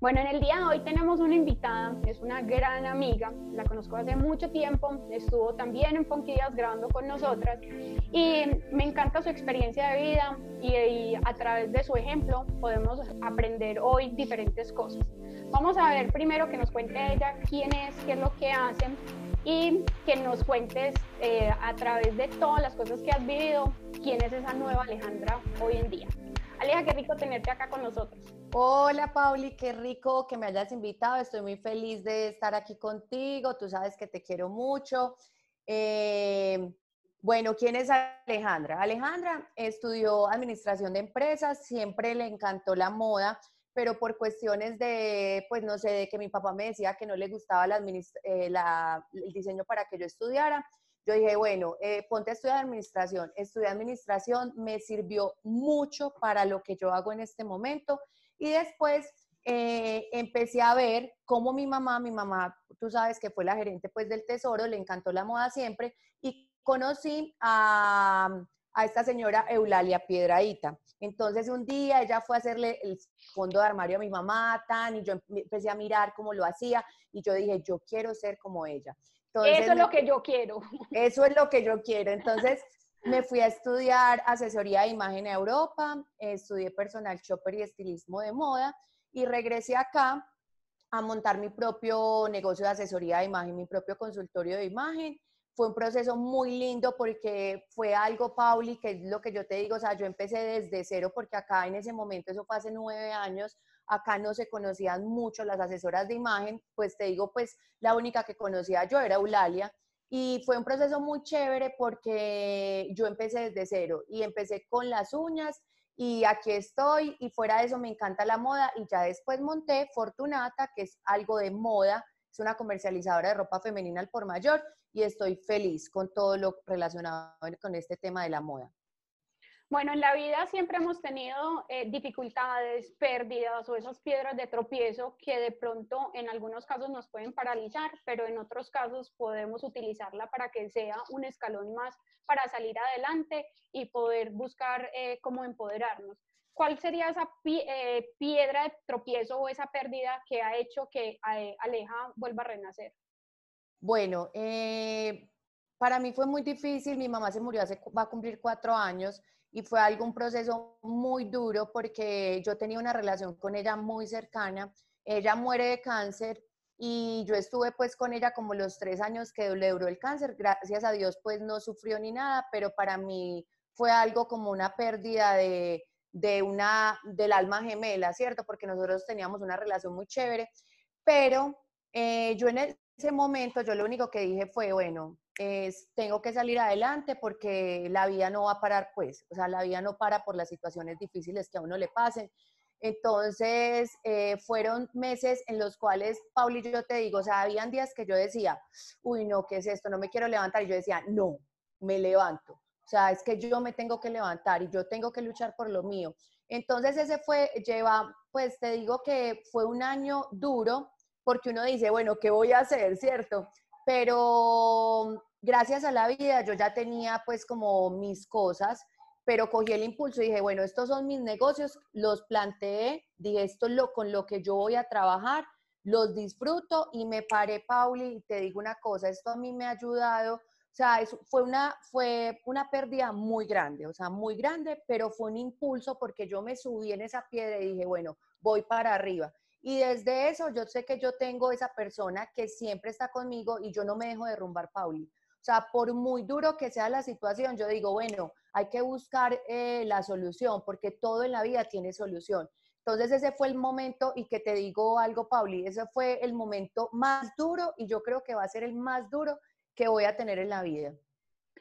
Bueno, en el día de hoy tenemos una invitada, es una gran amiga, la conozco hace mucho tiempo, estuvo también en Días grabando con nosotras y me encanta su experiencia de vida y, a través de su ejemplo podemos aprender hoy diferentes cosas. Vamos a ver primero que nos cuente ella quién es, qué es lo que hace y que nos cuentes eh, a través de todas las cosas que has vivido quién es esa nueva Alejandra hoy en día. Aleja, qué rico tenerte acá con nosotros. Hola Pauli, qué rico que me hayas invitado. Estoy muy feliz de estar aquí contigo. Tú sabes que te quiero mucho. Eh, bueno, ¿quién es Alejandra? Alejandra estudió administración de empresas, siempre le encantó la moda, pero por cuestiones de, pues no sé, de que mi papá me decía que no le gustaba eh, el diseño para que yo estudiara. Yo dije, bueno, eh, ponte a estudiar administración. Estudié administración, me sirvió mucho para lo que yo hago en este momento y después eh, empecé a ver cómo mi mamá, mi mamá, tú sabes que fue la gerente pues del tesoro, le encantó la moda siempre y conocí a, a esta señora Eulalia Piedraíta. Entonces un día ella fue a hacerle el fondo de armario a mi mamá, tan, y yo empecé a mirar cómo lo hacía y yo dije, yo quiero ser como ella. Eso es lo que yo quiero. Eso es lo que yo quiero. Entonces me fui a estudiar asesoría de imagen a Europa, estudié personal shopper y estilismo de moda y regresé acá a montar mi propio negocio de asesoría de imagen, mi propio consultorio de imagen. Fue un proceso muy lindo porque fue algo, Pauli, que es lo que yo te digo, o sea, yo empecé desde cero porque acá en ese momento, eso fue hace nueve años, acá no se conocían mucho las asesoras de imagen, pues te digo, pues la única que conocía yo era Eulalia y fue un proceso muy chévere porque yo empecé desde cero y empecé con las uñas y aquí estoy y fuera de eso me encanta la moda y ya después monté Fortunata, que es algo de moda, es una comercializadora de ropa femenina al por mayor y estoy feliz con todo lo relacionado con este tema de la moda. Bueno, en la vida siempre hemos tenido eh, dificultades, pérdidas o esas piedras de tropiezo que de pronto en algunos casos nos pueden paralizar, pero en otros casos podemos utilizarla para que sea un escalón más para salir adelante y poder buscar eh, cómo empoderarnos. ¿Cuál sería esa eh, piedra de tropiezo o esa pérdida que ha hecho que Aleja vuelva a renacer? Bueno, para mí fue muy difícil. Mi mamá se murió hace, va a cumplir cuatro años y fue algo, un proceso muy duro porque yo tenía una relación con ella muy cercana. Ella muere de cáncer y yo estuve pues con ella como los tres años que le duró el cáncer. Gracias a Dios pues no sufrió ni nada, pero para mí fue algo como una pérdida de, de una, del alma gemela, ¿cierto? Porque nosotros teníamos una relación muy chévere, pero eh, yo en ese momento, yo lo único que dije fue, bueno, tengo que salir adelante porque la vida no va a parar, pues, o sea, la vida no para por las situaciones difíciles que a uno le pasen. Entonces, eh, fueron meses en los cuales, Pauli, yo te digo, o sea, habían días que yo decía, uy, no, ¿qué es esto? No me quiero levantar. Y yo decía, no, me levanto. O sea, es que yo me tengo que levantar y yo tengo que luchar por lo mío. Entonces, ese fue, lleva, pues te digo que fue un año duro porque uno dice, bueno, ¿qué voy a hacer? ¿Cierto? Pero gracias a la vida yo ya tenía pues como mis cosas, pero cogí el impulso y dije, bueno, estos son mis negocios, los planteé, dije, esto es lo con lo que yo voy a trabajar, los disfruto y me paré, Pauli, y te digo una cosa, esto a mí me ha ayudado, o sea, fue, una, fue una pérdida muy grande, o sea, muy grande, pero fue un impulso porque yo me subí en esa piedra y dije, bueno, voy para arriba. Y desde eso yo sé que yo tengo esa persona que siempre está conmigo y yo no me dejo derrumbar, Pauli. O sea, por muy duro que sea la situación, yo digo, bueno, hay que buscar eh, la solución porque todo en la vida tiene solución. Entonces ese fue el momento y que te digo algo, Pauli, ese fue el momento más duro y yo creo que va a ser el más duro que voy a tener en la vida.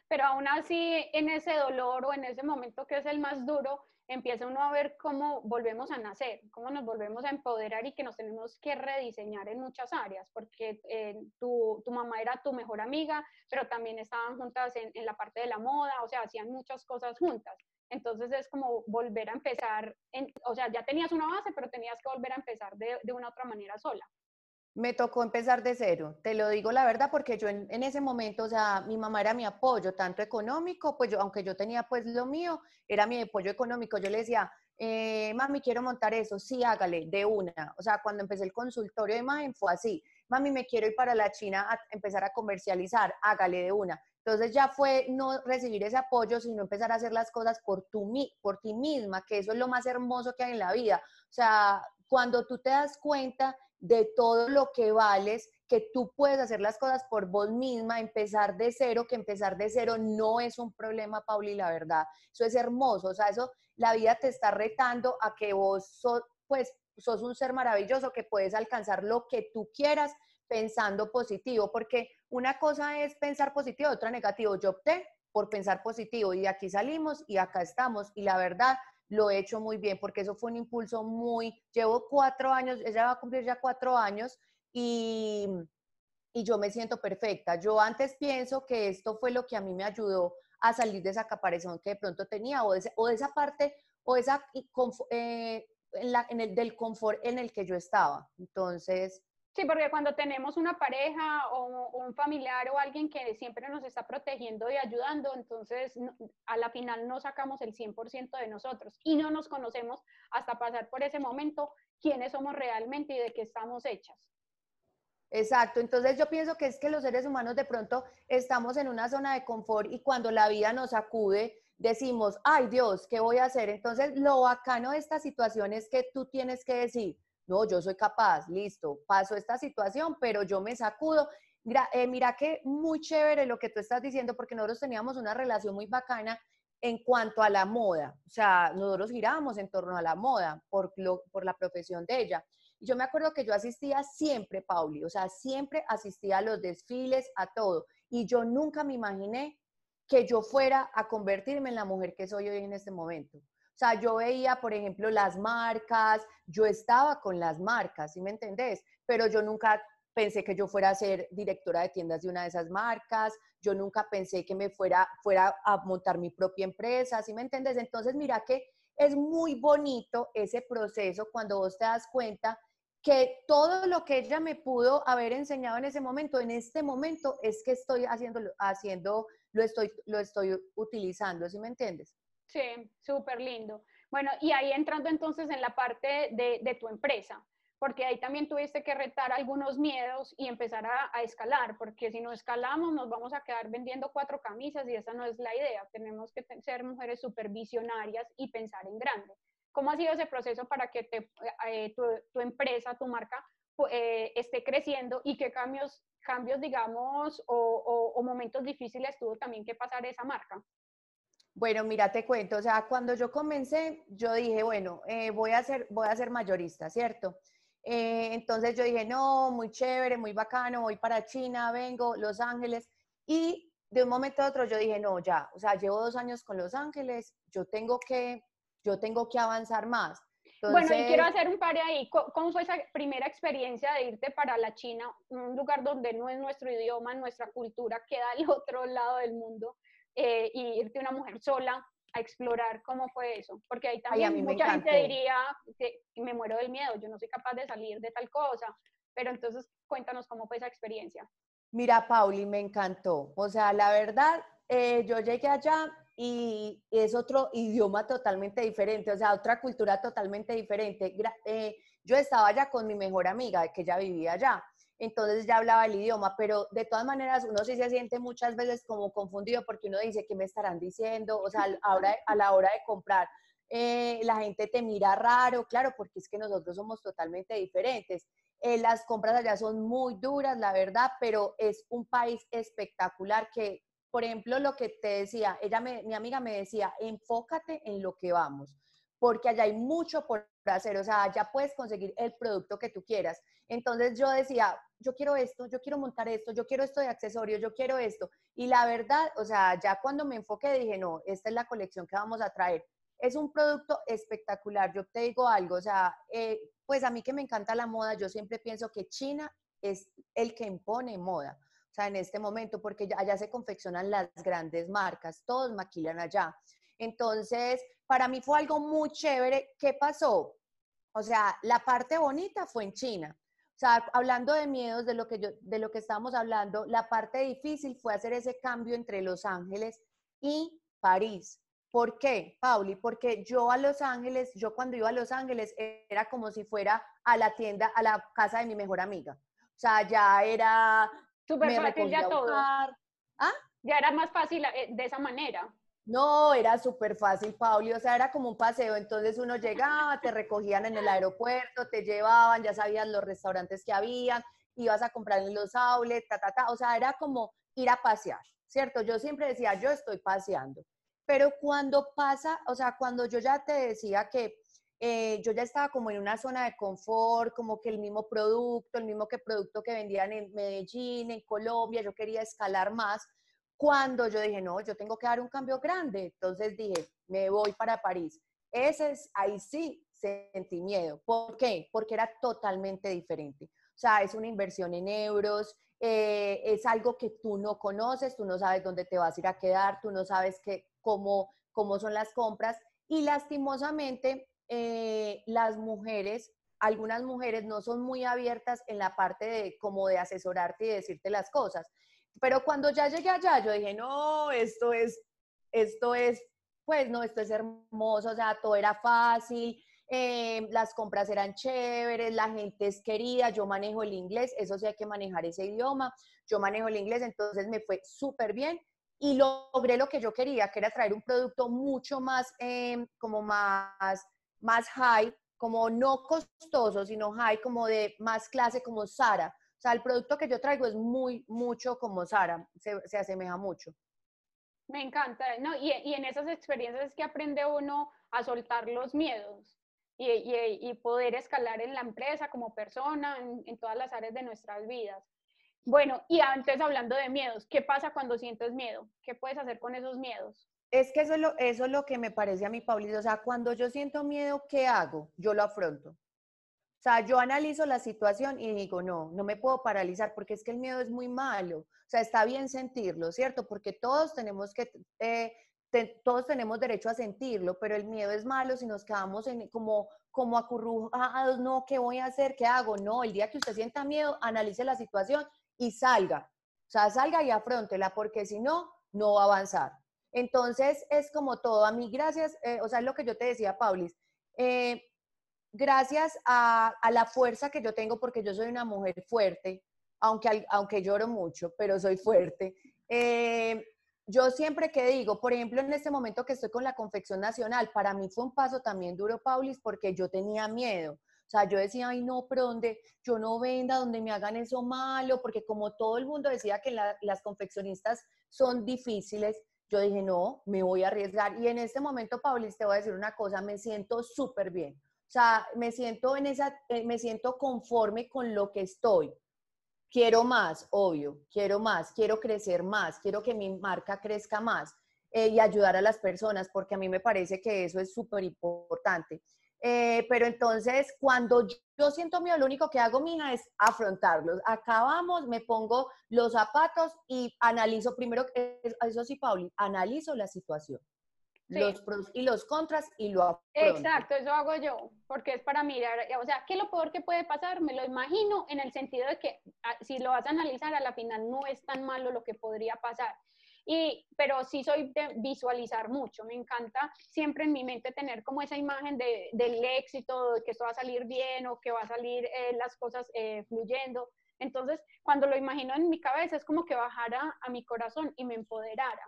Pero aún así, en ese dolor o en ese momento que es el más duro, empieza uno a ver cómo volvemos a nacer, cómo nos volvemos a empoderar y que nos tenemos que rediseñar en muchas áreas, porque eh, tu, tu, mamá era tu mejor amiga, pero también estaban juntas en, en, la parte de la moda, o sea, hacían muchas cosas juntas. Entonces es como volver a empezar, o sea, ya tenías una base, pero tenías que volver a empezar de, de una otra manera sola. Me tocó empezar de cero, te lo digo la verdad, porque yo en, ese momento, o sea, mi mamá era mi apoyo, tanto económico, pues yo, aunque yo tenía pues lo mío, era mi apoyo económico. Yo le decía, eh, mami, quiero montar eso, sí, hágale, de una. O sea, cuando empecé el consultorio de imagen fue así, mami, me quiero ir para la China a empezar a comercializar, hágale de una. Entonces ya fue no recibir ese apoyo, sino empezar a hacer las cosas por, tu, por ti misma, que eso es lo más hermoso que hay en la vida. O sea, cuando tú te das cuenta de todo lo que vales, que tú puedes hacer las cosas por vos misma, empezar de cero, que empezar de cero no es un problema, Pauli, la verdad. Eso es hermoso, o sea, eso, la vida te está retando a que vos sos, pues, sos un ser maravilloso, que puedes alcanzar lo que tú quieras pensando positivo, porque una cosa es pensar positivo, otra negativo. Yo opté por pensar positivo y de aquí salimos y acá estamos y la verdad lo he hecho muy bien porque eso fue un impulso muy, llevo cuatro años, ella va a cumplir ya cuatro años y, y yo me siento perfecta. Yo antes pienso que esto fue lo que a mí me ayudó a salir de esa caparazón que de pronto tenía o de, o esa parte o esa eh, en la, en el, del confort en el que yo estaba. Entonces, Sí, porque cuando tenemos una pareja o, un familiar o alguien que siempre nos está protegiendo y ayudando, entonces a la final no sacamos el 100% de nosotros y no nos conocemos hasta pasar por ese momento quiénes somos realmente y de qué estamos hechas. Exacto, entonces yo pienso que es que los seres humanos de pronto estamos en una zona de confort y cuando la vida nos acude, decimos, ay Dios, ¿qué voy a hacer? Entonces lo bacano de esta situación es que tú tienes que decir, no, yo soy capaz, listo, paso esta situación, pero yo me sacudo. Mira, eh, mira que muy chévere lo que tú estás diciendo, porque nosotros teníamos una relación muy bacana en cuanto a la moda. O sea, nosotros girábamos en torno a la moda por, por la profesión de ella. Y yo me acuerdo que yo asistía siempre, Pauli, o sea, siempre asistía a los desfiles, a todo. Y yo nunca me imaginé que yo fuera a convertirme en la mujer que soy hoy en este momento. O sea, yo veía, por ejemplo, las marcas, yo estaba con las marcas, ¿sí me entendés? Pero yo nunca pensé que yo fuera a ser directora de tiendas de una de esas marcas, yo nunca pensé que me fuera, fuera a montar mi propia empresa, ¿sí me entendés? Entonces, mira que es muy bonito ese proceso cuando vos te das cuenta que todo lo que ella me pudo haber enseñado en ese momento, en este momento es que estoy haciendo, haciendo lo estoy, lo estoy utilizando, ¿sí me entiendes? Sí, súper lindo. Bueno, y ahí entrando entonces en la parte de, tu empresa, porque ahí también tuviste que retar algunos miedos y empezar a, escalar, porque si no escalamos nos vamos a quedar vendiendo cuatro camisas y esa no es la idea. Tenemos que ser mujeres supervisionarias y pensar en grande. ¿Cómo ha sido ese proceso para que eh, tu, empresa, tu marca, eh, esté creciendo y qué cambios, cambios digamos, o, o momentos difíciles tuvo también que pasar esa marca? Bueno, mira, te cuento, o sea, cuando yo comencé, yo dije, bueno, eh, voy, a ser, voy a ser mayorista, ¿cierto? Eh, entonces yo dije, no, muy chévere, muy bacano, voy para China, vengo, Los Ángeles, y de un momento a otro yo dije, no, ya, o sea, llevo dos años con Los Ángeles, yo tengo que, yo tengo que avanzar más. Bueno, y quiero hacer un par ahí. ¿Cómo fue esa primera experiencia de irte para la China, un lugar donde no es nuestro idioma, nuestra cultura, queda al otro lado del mundo? Eh, y irte una mujer sola a explorar cómo fue eso, porque ahí también mucha gente diría que me muero del miedo, yo no soy capaz de salir de tal cosa, pero entonces cuéntanos cómo fue esa experiencia. Mira, Pauli, me encantó. O sea, la verdad, eh, yo llegué allá y es otro idioma totalmente diferente, o sea, otra cultura totalmente diferente. Eh, yo estaba allá con mi mejor amiga, que ya vivía allá entonces ya hablaba el idioma, pero de todas maneras uno sí se siente muchas veces como confundido porque uno dice, ¿qué me estarán diciendo? O sea, a la hora de comprar, eh, la gente te mira raro, claro, porque es que nosotros somos totalmente diferentes. Eh, las compras allá son muy duras, la verdad, pero es un país espectacular que, por ejemplo, lo que te decía, ella mi amiga me decía, enfócate en lo que vamos porque allá hay mucho por hacer, o sea, ya puedes conseguir el producto que tú quieras. Entonces yo decía, yo quiero esto, yo quiero montar esto, yo quiero esto de accesorios, yo quiero esto. Y la verdad, o sea, ya cuando me enfoqué dije, no, esta es la colección que vamos a traer. Es un producto espectacular, yo te digo algo, o sea, eh, pues a mí que me encanta la moda, yo siempre pienso que China es el que impone moda. O sea, en este momento, porque allá se confeccionan las grandes marcas, todos maquilan allá. Entonces, para mí fue algo muy chévere. ¿Qué pasó? O sea, la parte bonita fue en China. O sea, hablando de miedos, de lo que yo, de lo que estábamos hablando, la parte difícil fue hacer ese cambio entre Los Ángeles y París. ¿Por qué, Pauli? Porque yo a Los Ángeles, yo cuando iba a Los Ángeles era como si fuera a la tienda, a la casa de mi mejor amiga. O sea, ya era... Súper fácil ya todo. ¿Ah? Ya era más fácil eh, de esa manera. No, era súper fácil, Pauli. O sea, era como un paseo. Entonces uno llegaba, te recogían en el aeropuerto, te llevaban, ya sabías los restaurantes que habían, ibas a comprar en los outlets, ta, ta, ta. O sea, era como ir a pasear, ¿cierto? Yo siempre decía, yo estoy paseando. Pero cuando pasa, o sea, cuando yo ya te decía que eh, yo ya estaba como en una zona de confort, como que el mismo producto, el mismo que producto que vendían en Medellín, en Colombia, yo quería escalar más. Cuando yo dije, no, yo tengo que dar un cambio grande, entonces dije, me voy para París. Ese es, ahí sí sentí miedo. ¿Por qué? Porque era totalmente diferente. O sea, es una inversión en euros, eh, es algo que tú no conoces, tú no sabes dónde te vas a ir a quedar, tú no sabes que, cómo, cómo son las compras. Y lastimosamente, eh, las mujeres, algunas mujeres no son muy abiertas en la parte de como de asesorarte y decirte las cosas. Pero cuando ya llegué allá, yo dije, no, esto es, esto es, pues no, esto es hermoso, o sea, todo era fácil, eh, las compras eran chéveres, la gente es querida, yo manejo el inglés, eso sí hay que manejar ese idioma, yo manejo el inglés, entonces me fue súper bien y logré lo que yo quería, que era traer un producto mucho más, eh, como más, más high, como no costoso, sino high, como de más clase, como Sara. O sea, el producto que yo traigo es muy, mucho como Sara, se, se asemeja mucho. Me encanta, ¿no? Y, y, en esas experiencias es que aprende uno a soltar los miedos y, poder escalar en la empresa como persona, en, todas las áreas de nuestras vidas. Bueno, y antes hablando de miedos, ¿qué pasa cuando sientes miedo? ¿Qué puedes hacer con esos miedos? Es que eso es lo, eso es lo que me parece a mí, Paulito. O sea, cuando yo siento miedo, ¿qué hago? Yo lo afronto. O sea, yo analizo la situación y digo, no, no me puedo paralizar porque es que el miedo es muy malo. O sea, está bien sentirlo, ¿cierto? Porque todos tenemos que eh, todos tenemos derecho a sentirlo, pero el miedo es malo si nos quedamos en, como, como acurrujados, no, ¿qué voy a hacer? ¿Qué hago? No, el día que usted sienta miedo, analice la situación y salga. O sea, salga y afrontela, porque si no, no va a avanzar. Entonces, es como todo. A mí, gracias, eh, o sea, es lo que yo te decía, Paulis, eh, gracias a, a, la fuerza que yo tengo, porque yo soy una mujer fuerte, aunque, aunque lloro mucho, pero soy fuerte. Eh, yo siempre que digo, por ejemplo, en este momento que estoy con la confección nacional, para mí fue un paso también duro, Paulis, porque yo tenía miedo. O sea, yo decía, ay, no, pero donde yo no venda, donde me hagan eso malo, porque como todo el mundo decía que las confeccionistas son difíciles, yo dije, no, me voy a arriesgar. Y en este momento, Paulis, te voy a decir una cosa, me siento súper bien. O sea, me siento, en esa, eh, me siento conforme con lo que estoy quiero más, obvio, quiero más, quiero crecer más, quiero que mi marca crezca más eh, y ayudar a las personas, porque a mí me parece que eso es súper importante. Eh, pero entonces, cuando yo siento miedo, lo único que hago, mija, es afrontarlos. Acabamos, me pongo los zapatos y analizo primero, eso sí, Pauli, analizo la situación los pros y los contras y lo afronto. Exacto, eso hago yo, porque es para mirar, o sea, ¿qué es lo peor que puede pasar? Me lo imagino en el sentido de que ah, si lo vas a analizar a la final no es tan malo lo que podría pasar. Y, pero sí soy de visualizar mucho, me encanta siempre en mi mente tener como esa imagen de, del éxito, de que esto va a salir bien o que va a salir eh, las cosas eh, fluyendo. Entonces, cuando lo imagino en mi cabeza es como que bajara a mi corazón y me empoderara.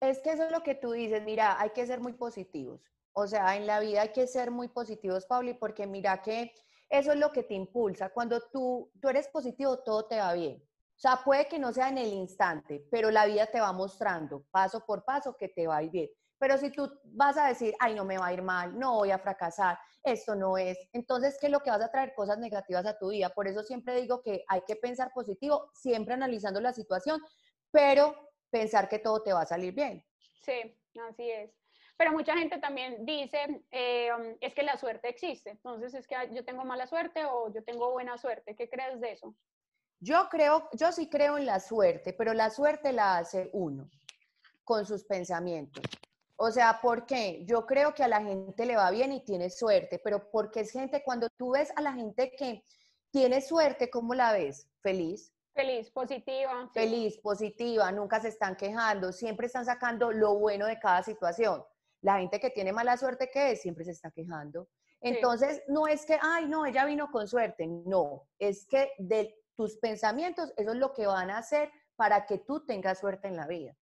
Es que eso es lo que tú dices, mira, hay que ser muy positivos. O sea, en la vida hay que ser muy positivos, Pauli, porque mira que eso es lo que te impulsa. Cuando tú, tú eres positivo, todo te va bien. O sea, puede que no sea en el instante, pero la vida te va mostrando paso por paso que te va a ir bien. Pero si tú vas a decir, ay, no me va a ir mal, no voy a fracasar, esto no es, entonces, ¿qué es lo que vas a traer? Cosas negativas a tu vida. Por eso siempre digo que hay que pensar positivo, siempre analizando la situación, pero pensar que todo te va a salir bien. Sí, así es. Pero mucha gente también dice, eh, um, es que la suerte existe. Entonces, es que yo tengo mala suerte o yo tengo buena suerte. ¿Qué crees de eso? Yo creo, yo sí creo en la suerte, pero la suerte la hace uno con sus pensamientos. O sea, ¿por qué? Yo creo que a la gente le va bien y tiene suerte, pero porque es gente, cuando tú ves a la gente que, ¿Tienes suerte? ¿Cómo la ves? ¿Feliz? Feliz, positiva. Feliz, positiva, nunca se están quejando, siempre están sacando lo bueno de cada situación. La gente que tiene mala suerte, ¿qué es? Siempre se está quejando. Entonces, no es que, ay, no, ella vino con suerte, no, es que de tus pensamientos, eso es lo que van a hacer para que tú tengas suerte en la vida.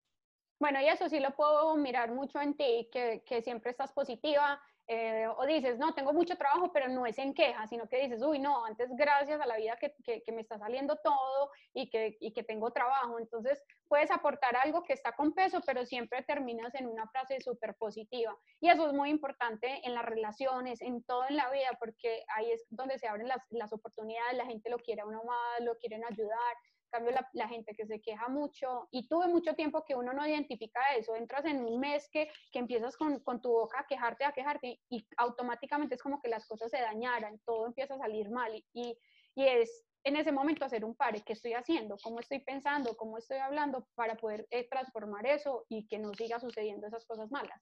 Bueno, y eso sí lo puedo mirar mucho en ti, que, que siempre estás positiva, eh, o dices, no, tengo mucho trabajo, pero no es en queja, sino que dices, uy, no, antes gracias a la vida que, que, me está saliendo todo y que, y que tengo trabajo. Entonces, puedes aportar algo que está con peso, pero siempre terminas en una frase súper positiva. Y eso es muy importante en las relaciones, en todo en la vida, porque ahí es donde se abren las, las oportunidades, la gente lo quiere a uno más, lo quieren ayudar cambio, la, gente que se queja mucho, y tuve mucho tiempo que uno no identifica eso, entras en un mes que, que empiezas con, con, tu boca a quejarte, a quejarte, y automáticamente es como que las cosas se dañaran, todo empieza a salir mal, y, y es en ese momento hacer un pare, ¿qué estoy haciendo? ¿Cómo estoy pensando? ¿Cómo estoy hablando? Para poder eh, transformar eso y que no siga sucediendo esas cosas malas.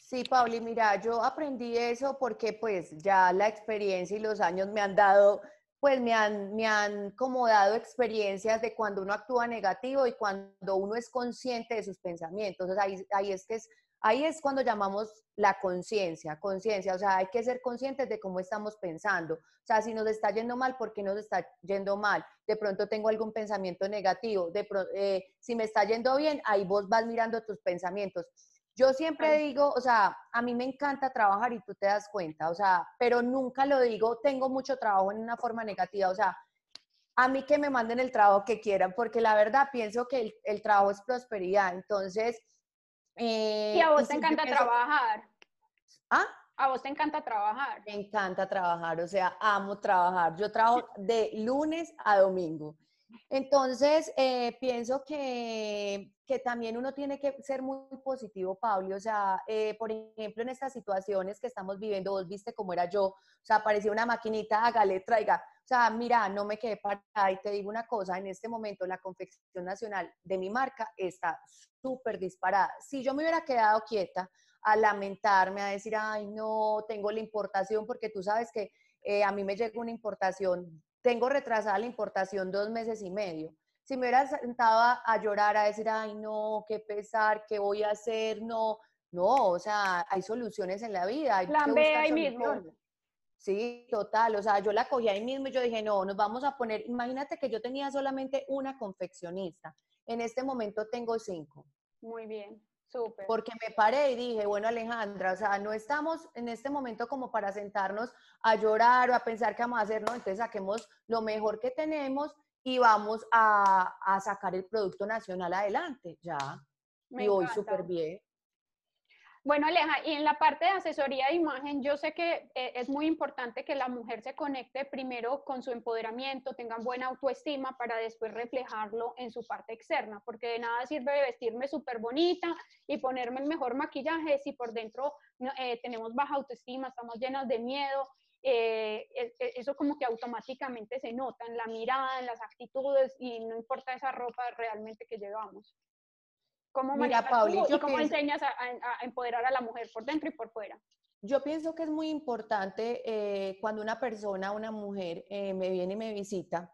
Sí, Pauli, mira, yo aprendí eso porque pues ya la experiencia y los años me han dado pues me han, me han como dado experiencias de cuando uno actúa negativo y cuando uno es consciente de sus pensamientos. ahí, ahí, es que es, ahí es cuando llamamos la conciencia, conciencia, o sea, hay que ser conscientes de cómo estamos pensando. O sea, si nos está yendo mal, ¿por qué nos está yendo mal? De pronto tengo algún pensamiento negativo, de eh, si me está yendo bien, ahí vos vas mirando tus pensamientos. Yo siempre digo, o sea, a mí me encanta trabajar y tú te das cuenta, o sea, pero nunca lo digo, tengo mucho trabajo en una forma negativa, o sea, a mí que me manden el trabajo que quieran, porque la verdad pienso que el, trabajo es prosperidad, entonces... Eh, y a vos te encanta trabajar. ¿Ah? A vos te encanta trabajar. Me encanta trabajar, o sea, amo trabajar. Yo trabajo de lunes a domingo. Entonces, eh, pienso que, que, también uno tiene que ser muy positivo, Pablo. O sea, eh, por ejemplo, en estas situaciones que estamos viviendo, vos viste cómo era yo, o sea, parecía una maquinita, hágale, traiga. O sea, mira, no me quedé parada y te digo una cosa, en este momento la confección nacional de mi marca está súper disparada. Si yo me hubiera quedado quieta a lamentarme, a decir, ay, no, tengo la importación, porque tú sabes que eh, a mí me llega una importación tengo retrasada la importación dos meses y medio. Si me hubiera sentado a, llorar, a decir, ay, no, qué pesar, qué voy a hacer, no, no, o sea, hay soluciones en la vida. Hay Plan B ahí mismo. Sí, total, o sea, yo la cogí ahí mismo y yo dije, no, nos vamos a poner, imagínate que yo tenía solamente una confeccionista, en este momento tengo cinco. Muy bien. Porque me paré y dije, bueno Alejandra, o sea, no estamos en este momento como para sentarnos a llorar o a pensar qué vamos a hacer, ¿no? Entonces saquemos lo mejor que tenemos y vamos a, a sacar el producto nacional adelante, ya. y hoy súper bien. Bueno, Aleja, y en la parte de asesoría de imagen, yo sé que eh, es muy importante que la mujer se conecte primero con su empoderamiento, tengan buena autoestima para después reflejarlo en su parte externa, porque de nada sirve vestirme súper bonita y ponerme el mejor maquillaje si por dentro eh, tenemos baja autoestima, estamos llenas de miedo. Eh, e, e, eso como que automáticamente se nota en la mirada, en las actitudes y no importa esa ropa realmente que llevamos. ¿Cómo Mira, y cómo enseñas a, empoderar a la mujer por dentro y por fuera? Yo pienso que es muy importante eh, cuando una persona, una mujer, eh, me viene y me visita,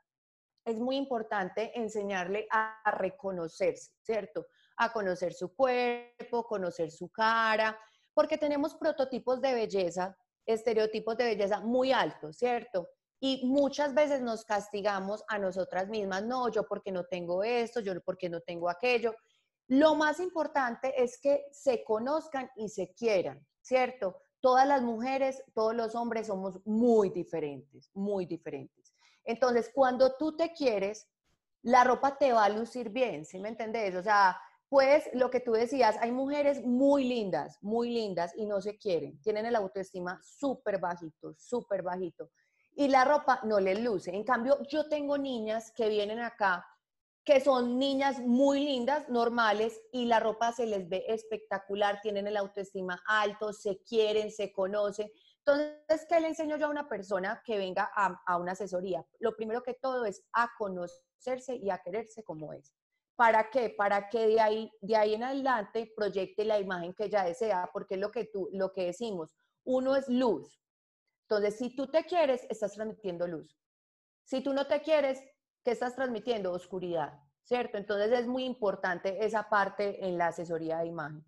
es muy importante enseñarle a, reconocerse, ¿cierto? A conocer su cuerpo, conocer su cara, porque tenemos prototipos de belleza, estereotipos de belleza muy altos, ¿cierto? Y muchas veces nos castigamos a nosotras mismas, no, yo porque no tengo esto, yo porque no tengo aquello. Lo más importante es que se conozcan y se quieran, ¿cierto? Todas las mujeres, todos los hombres somos muy diferentes, muy diferentes. Entonces, cuando tú te quieres, la ropa te va a lucir bien, ¿sí me entendés? O sea, pues lo que tú decías, hay mujeres muy lindas, muy lindas y no se quieren, tienen el autoestima súper bajito, súper bajito. Y la ropa no les luce. En cambio, yo tengo niñas que vienen acá que son niñas muy lindas, normales, y la ropa se les ve espectacular, tienen el autoestima alto, se quieren, se conocen. Entonces, ¿qué le enseño yo a una persona que venga a, una asesoría? Lo primero que todo es a conocerse y a quererse como es. ¿Para qué? Para que de ahí, de ahí en adelante proyecte la imagen que ella desea, porque es lo que, tú, lo que decimos, uno es luz. Entonces, si tú te quieres, estás transmitiendo luz. Si tú no te quieres, ¿qué estás transmitiendo? Oscuridad, ¿cierto? Entonces es muy importante esa parte en la asesoría de imagen.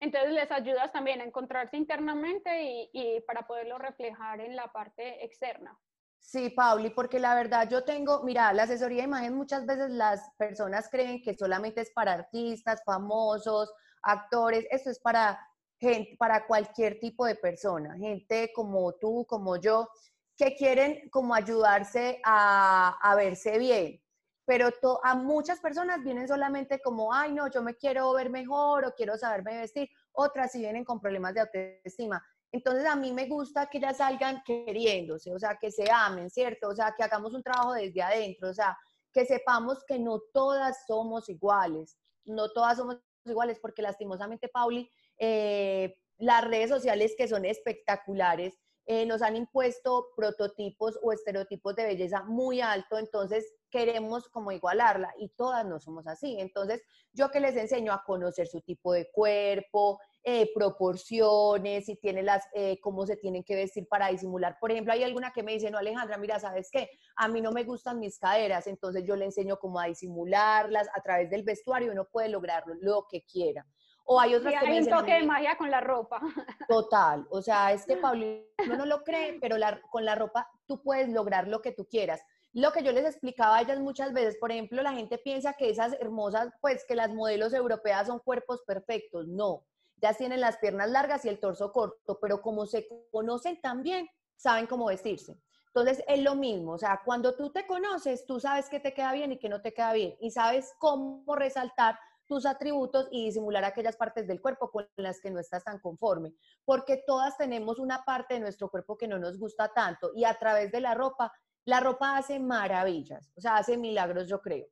Entonces les ayudas también a encontrarse internamente y, y para poderlo reflejar en la parte externa. Sí, Pauli, porque la verdad yo tengo, mira, la asesoría de imagen muchas veces las personas creen que solamente es para artistas, famosos, actores, esto es para gente, para cualquier tipo de persona, gente como tú, como yo, que quieren como ayudarse a, verse bien. Pero a muchas personas vienen solamente como, ay, no, yo me quiero ver mejor o quiero saberme vestir. Otras sí vienen con problemas de autoestima. Entonces a mí me gusta que ellas salgan queriéndose, o sea, que se amen, ¿cierto? O sea, que hagamos un trabajo desde adentro, o sea, que sepamos que no todas somos iguales, no todas somos iguales, porque lastimosamente, Pauli, eh, las redes sociales que son espectaculares eh, nos han impuesto prototipos o estereotipos de belleza muy alto, entonces queremos como igualarla y todas no somos así. Entonces, yo que les enseño a conocer su tipo de cuerpo, eh, proporciones, si tiene las, eh, cómo se tienen que vestir para disimular. Por ejemplo, hay alguna que me dice, no, Alejandra, mira, ¿sabes qué? A mí no me gustan mis caderas, entonces yo le enseño cómo a disimularlas a través del vestuario, uno puede lograrlo lo que quiera. O hay otras que hay un toque de magia con la ropa. Total, o sea, es que Paulino no lo cree, pero con la ropa tú puedes lograr lo que tú quieras. Lo que yo les explicaba a ellas muchas veces, por ejemplo, la gente piensa que esas hermosas, pues que las modelos europeas son cuerpos perfectos. No, ya tienen las piernas largas y el torso corto, pero como se conocen también, saben cómo vestirse. Entonces es lo mismo, o sea, cuando tú te conoces, tú sabes qué te queda bien y qué no te queda bien y sabes cómo resaltar tus atributos y disimular aquellas partes del cuerpo con las que no estás tan conforme, porque todas tenemos una parte de nuestro cuerpo que no nos gusta tanto y a través de la ropa, la ropa hace maravillas, o sea, hace milagros, yo creo.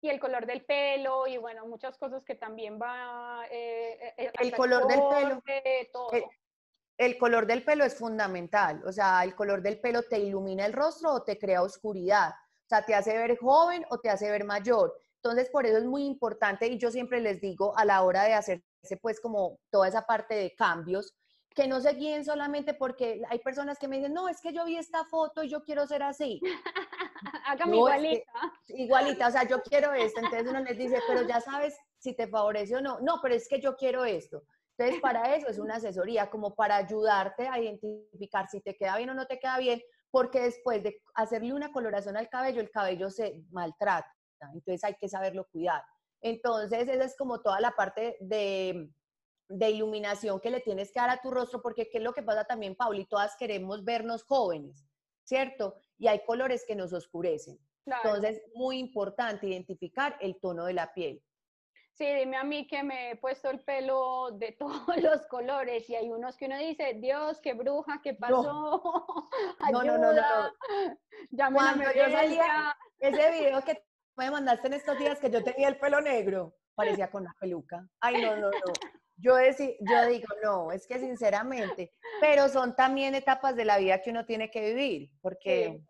Y el color del pelo y bueno, muchas cosas que también va... Eh, eh, el color del pelo. Todo. el color del pelo es fundamental, o sea, el color del pelo te ilumina el rostro o te crea oscuridad, o sea, te hace ver joven o te hace ver mayor. Entonces, por eso es muy importante y yo siempre les digo a la hora de hacerse pues como toda esa parte de cambios, que no se guíen solamente porque hay personas que me dicen, no, es que yo vi esta foto y yo quiero ser así. Hágame igualita. igualita, o sea, yo quiero esto. Entonces uno les dice, pero ya sabes si te favorece o no. No, pero es que yo quiero esto. Entonces, para eso es una asesoría, como para ayudarte a identificar si te queda bien o no te queda bien, porque después de hacerle una coloración al cabello, el cabello se maltrata entonces hay que saberlo cuidar. Entonces, esa es como toda la parte de, de iluminación que le tienes que dar a tu rostro, porque qué es lo que pasa también, Pauli, todas queremos vernos jóvenes, ¿cierto? Y hay colores que nos oscurecen. Entonces, muy importante identificar el tono de la piel. Sí, dime a mí que me he puesto el pelo de todos los colores y hay unos que uno dice, Dios, qué bruja, qué pasó. No, no, no, no, Ya me Cuando yo salía, ese video que me mandaste en estos días que yo tenía el pelo negro, parecía con una peluca. Ay, no, no, no. Yo, yo digo, no, es que sinceramente, pero son también etapas de la vida que uno tiene que vivir, porque...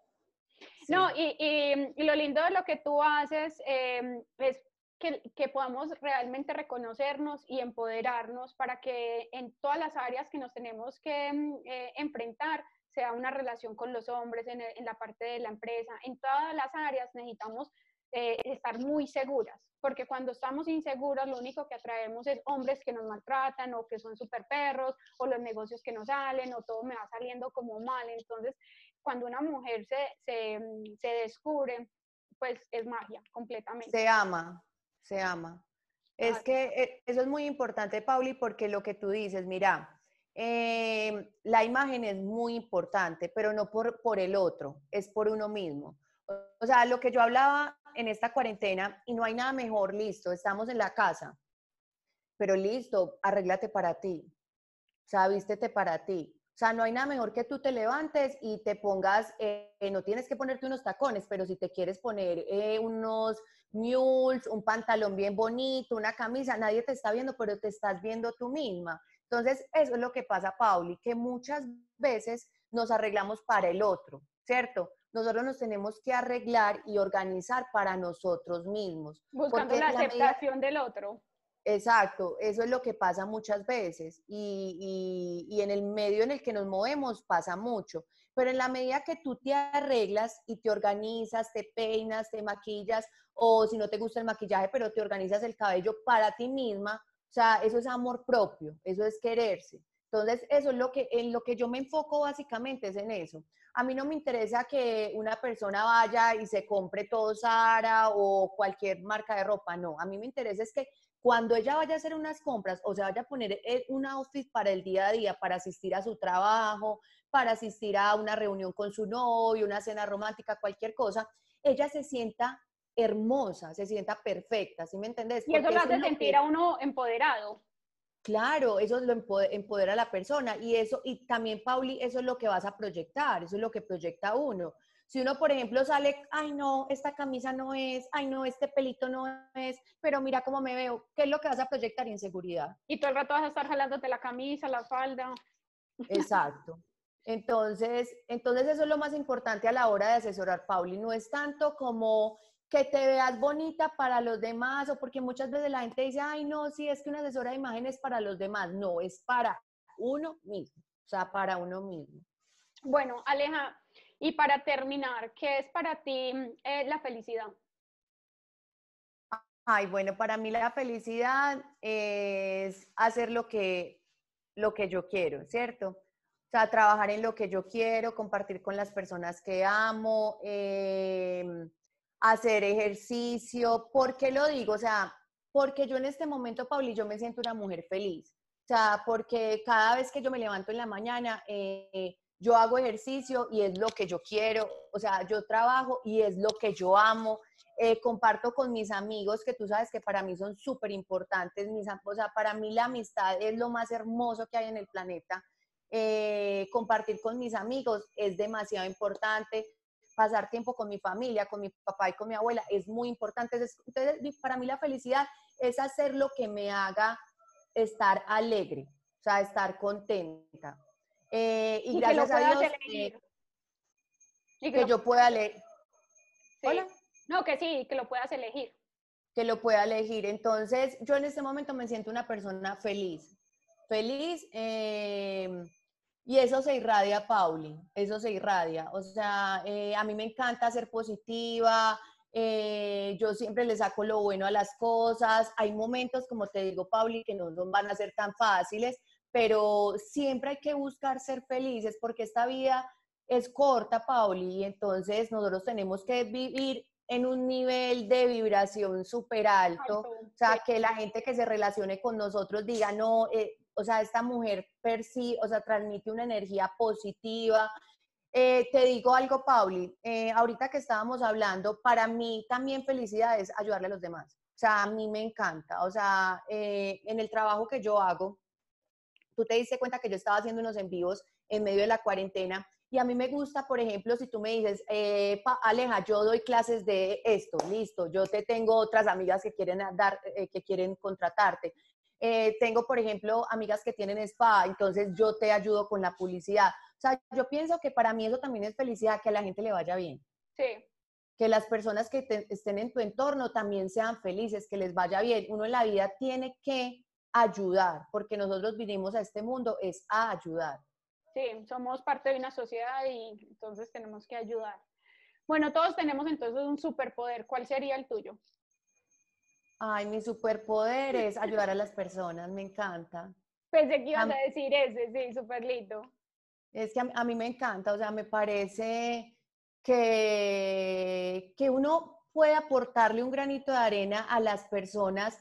No, y, y, lo lindo de lo que tú haces em, es que, que, podamos realmente reconocernos y empoderarnos para que en todas las áreas que nos tenemos que em, eh, enfrentar, sea una relación con los hombres, en, en, la parte de la empresa, en todas las áreas necesitamos eh, estar muy seguras, porque cuando estamos inseguras lo único que atraemos es hombres que nos maltratan o que son super perros o los negocios que no salen o todo me va saliendo como mal. Entonces, cuando una mujer se, se, se descubre, pues es magia completamente. Se ama, se ama. Es que eh, eso es muy importante, Pauli, porque lo que tú dices, mira, eh, la imagen es muy importante, pero no por, por el otro, es por uno mismo. O sea, lo que yo hablaba en esta cuarentena y no hay nada mejor, listo, estamos en la casa, pero listo, arréglate para ti, o sea, vístete para ti. O sea, no hay nada mejor que tú te levantes y te pongas, eh, no tienes que ponerte unos tacones, pero si te quieres poner eh, unos mules, un pantalón bien bonito, una camisa, nadie te está viendo, pero te estás viendo tú misma. Entonces, eso es lo que pasa, Pauli, que muchas veces nos arreglamos para el otro, ¿cierto? Nosotros nos tenemos que arreglar y organizar para nosotros mismos. Buscando la aceptación del otro. Exacto, eso es lo que pasa muchas veces y, y, en el medio en el que nos movemos pasa mucho, pero en la medida que tú te arreglas y te organizas, te peinas, te maquillas o si no te gusta el maquillaje, pero te organizas el cabello para ti misma, o sea, eso es amor propio, eso es quererse. Entonces, eso es lo que, en lo que yo me enfoco básicamente, es en eso. A mí no me interesa que una persona vaya y se compre todo Sara o cualquier marca de ropa, no. A mí me interesa es que cuando ella vaya a hacer unas compras o se vaya a poner un outfit para el día a día, para asistir a su trabajo, para asistir a una reunión con su novio, una cena romántica, cualquier cosa, ella se sienta hermosa, se sienta perfecta, ¿sí me entendés? Y eso lo hace sentir a uno empoderado. Claro, eso lo empodera a la persona y eso, y también, Pauli, eso es lo que vas a proyectar, eso es lo que proyecta uno. Si uno, por ejemplo, sale, ay no, esta camisa no es, ay no, este pelito no es, pero mira cómo me veo, ¿qué es lo que vas a proyectar? Inseguridad. Y todo el rato vas a estar jalándote la camisa, la falda. Exacto. Entonces, entonces eso es lo más importante a la hora de asesorar, Pauli. No es tanto como que te veas bonita para los demás o porque muchas veces la gente dice, ay no, sí, es que una asesora de imagen es para los demás. No, es para uno mismo, o sea, para uno mismo. Bueno, Aleja, y para terminar, ¿qué es para ti eh, la felicidad? Ay, bueno, para mí la felicidad es hacer lo que, lo que yo quiero, ¿cierto? O sea, trabajar en lo que yo quiero, compartir con las personas que amo, em, hacer ejercicio. ¿Por qué lo digo? O sea, porque yo en este momento, Pauli, yo me siento una mujer feliz. O sea, porque cada vez que yo me levanto en la mañana, eh, yo hago ejercicio y es lo que yo quiero, o sea, yo trabajo y es lo que yo amo, eh, comparto con mis amigos, que tú sabes que para mí son súper importantes, mis, o sea, para mí la amistad es lo más hermoso que hay en el planeta, eh, compartir con mis amigos es demasiado importante, pasar tiempo con mi familia, con mi papá y con mi abuela es muy importante, entonces para mí la felicidad es hacer lo que me haga estar alegre, o sea, estar contenta. Eh, y, gracias a Dios eh, que, yo pueda leer. ¿Hola? No, que sí, que lo puedas elegir. Que lo pueda elegir. Entonces, yo en este momento me siento una persona feliz. Feliz. Em, y eso se irradia, Pauli. Eso se irradia. O sea, eh, a mí me encanta ser positiva. yo siempre le saco lo bueno a las cosas. Hay momentos, como te digo, Pauli, que no van a ser tan fáciles, pero siempre hay que buscar ser felices porque esta vida es corta, Pauli, y entonces nosotros tenemos que vivir en un nivel de vibración súper alto, o sea, que la gente que se relacione con nosotros diga, no, eh, o sea, esta mujer percibe, o sea, transmite una energía positiva. Eh, te digo algo, Pauli, eh, ahorita que estábamos hablando, para mí también felicidad es ayudarle a los demás. O sea, a mí me encanta, o sea, en el trabajo que yo hago, tú te diste cuenta que yo estaba haciendo unos envíos en medio de la cuarentena y a mí me gusta, por ejemplo, si tú me dices, eh, Aleja, yo doy clases de esto, listo, yo te tengo otras amigas que quieren dar, eh, que quieren contratarte. Eh, tengo, por ejemplo, amigas que tienen spa, entonces yo te ayudo con la publicidad. O sea, yo pienso que para mí eso también es felicidad, que a la gente le vaya bien. Sí. Que las personas que estén en tu entorno también sean felices, que les vaya bien. Uno en la vida tiene que ayudar, porque nosotros vinimos a este mundo es a ayudar. Sí, somos parte de una sociedad y entonces tenemos que ayudar. Bueno, todos tenemos entonces un superpoder. ¿Cuál sería el tuyo? Ay, mi superpoder es ayudar a las personas, me encanta. Pensé que ibas a, decir ese, sí, súper lindo. Es que a, mí me encanta, o sea, me parece que, que uno puede aportarle un granito de arena a las personas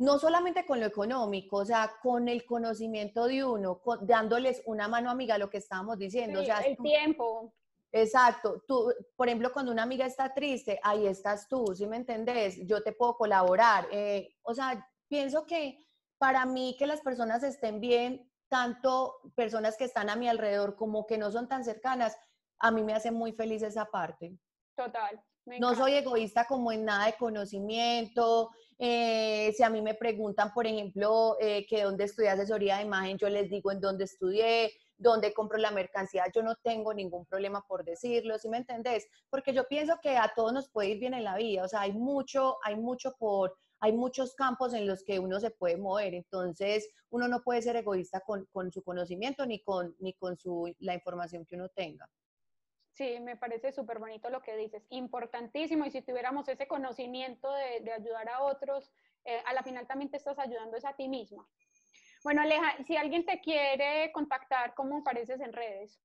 no solamente con lo económico, o sea, con el conocimiento de uno, dándoles una mano amiga, lo que estábamos diciendo. o sea, el tiempo. Exacto. Tú, por ejemplo, cuando una amiga está triste, ahí estás tú, ¿sí me entendés? Yo te puedo colaborar. Eh, o sea, pienso que para mí que las personas estén bien, tanto personas que están a mi alrededor como que no son tan cercanas, a mí me hace muy feliz esa parte. Total. No soy egoísta como en nada de conocimiento, eh, si a mí me preguntan, por ejemplo, eh, que dónde estudié asesoría de imagen, yo les digo en dónde estudié, dónde compro la mercancía, yo no tengo ningún problema por decirlo, ¿sí me entendés? Porque yo pienso que a todos nos puede ir bien en la vida, o sea, hay mucho, hay mucho por hay muchos campos en los que uno se puede mover, entonces uno no puede ser egoísta con, con su conocimiento ni con, ni con su, la información que uno tenga. Sí, me parece súper bonito lo que dices, importantísimo y si tuviéramos ese conocimiento de, de ayudar a otros, eh, a la final también te estás ayudando es a ti misma. Bueno, Aleja, si alguien te quiere contactar, ¿cómo apareces en redes?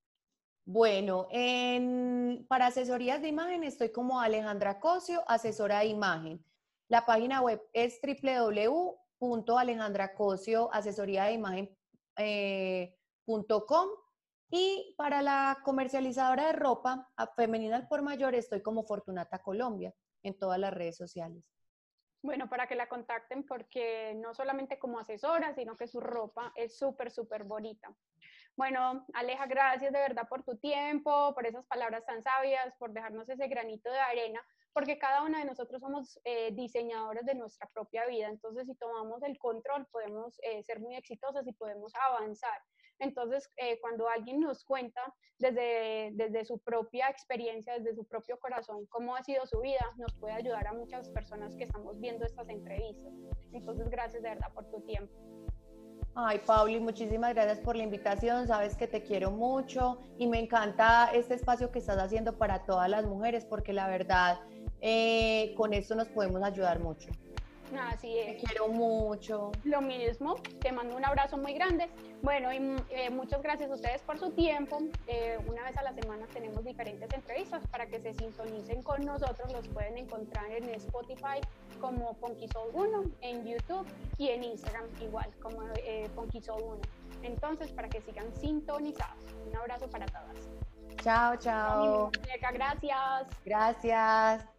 Bueno, en, para asesorías de imagen estoy como Alejandra Cosio, asesora de imagen. La página web es www.alejandracosio.asesoría eh, y para la comercializadora de ropa femenina por mayor estoy como Fortunata Colombia en todas las redes sociales. Bueno, para que la contacten porque no solamente como asesora, sino que su ropa es súper, súper bonita. Bueno, Aleja, gracias de verdad por tu tiempo, por esas palabras tan sabias, por dejarnos ese granito de arena, porque cada uno de nosotros somos eh, diseñadores de nuestra propia vida. Entonces, si tomamos el control, podemos eh, ser muy exitosos y podemos avanzar. Entonces, eh, cuando alguien nos cuenta desde, desde su propia experiencia, desde su propio corazón, cómo ha sido su vida, nos puede ayudar a muchas personas que estamos viendo estas entrevistas. Entonces, gracias de verdad por tu tiempo. Ay, Pauli, muchísimas gracias por la invitación. Sabes que te quiero mucho y me encanta este espacio que estás haciendo para todas las mujeres porque la verdad, eh, con esto nos podemos ayudar mucho. Así es. Te quiero mucho. Lo mismo, te mando un abrazo muy grande. Bueno, y eh, muchas gracias a ustedes por su tiempo. Eh, una vez a la semana tenemos diferentes entrevistas para que se sintonicen con nosotros. Los pueden encontrar en Spotify como Ponquisol 1, en YouTube y en Instagram igual como eh, 1. Entonces, para que sigan sintonizados. Un abrazo para todas. Chao, chao. Gracias. Gracias.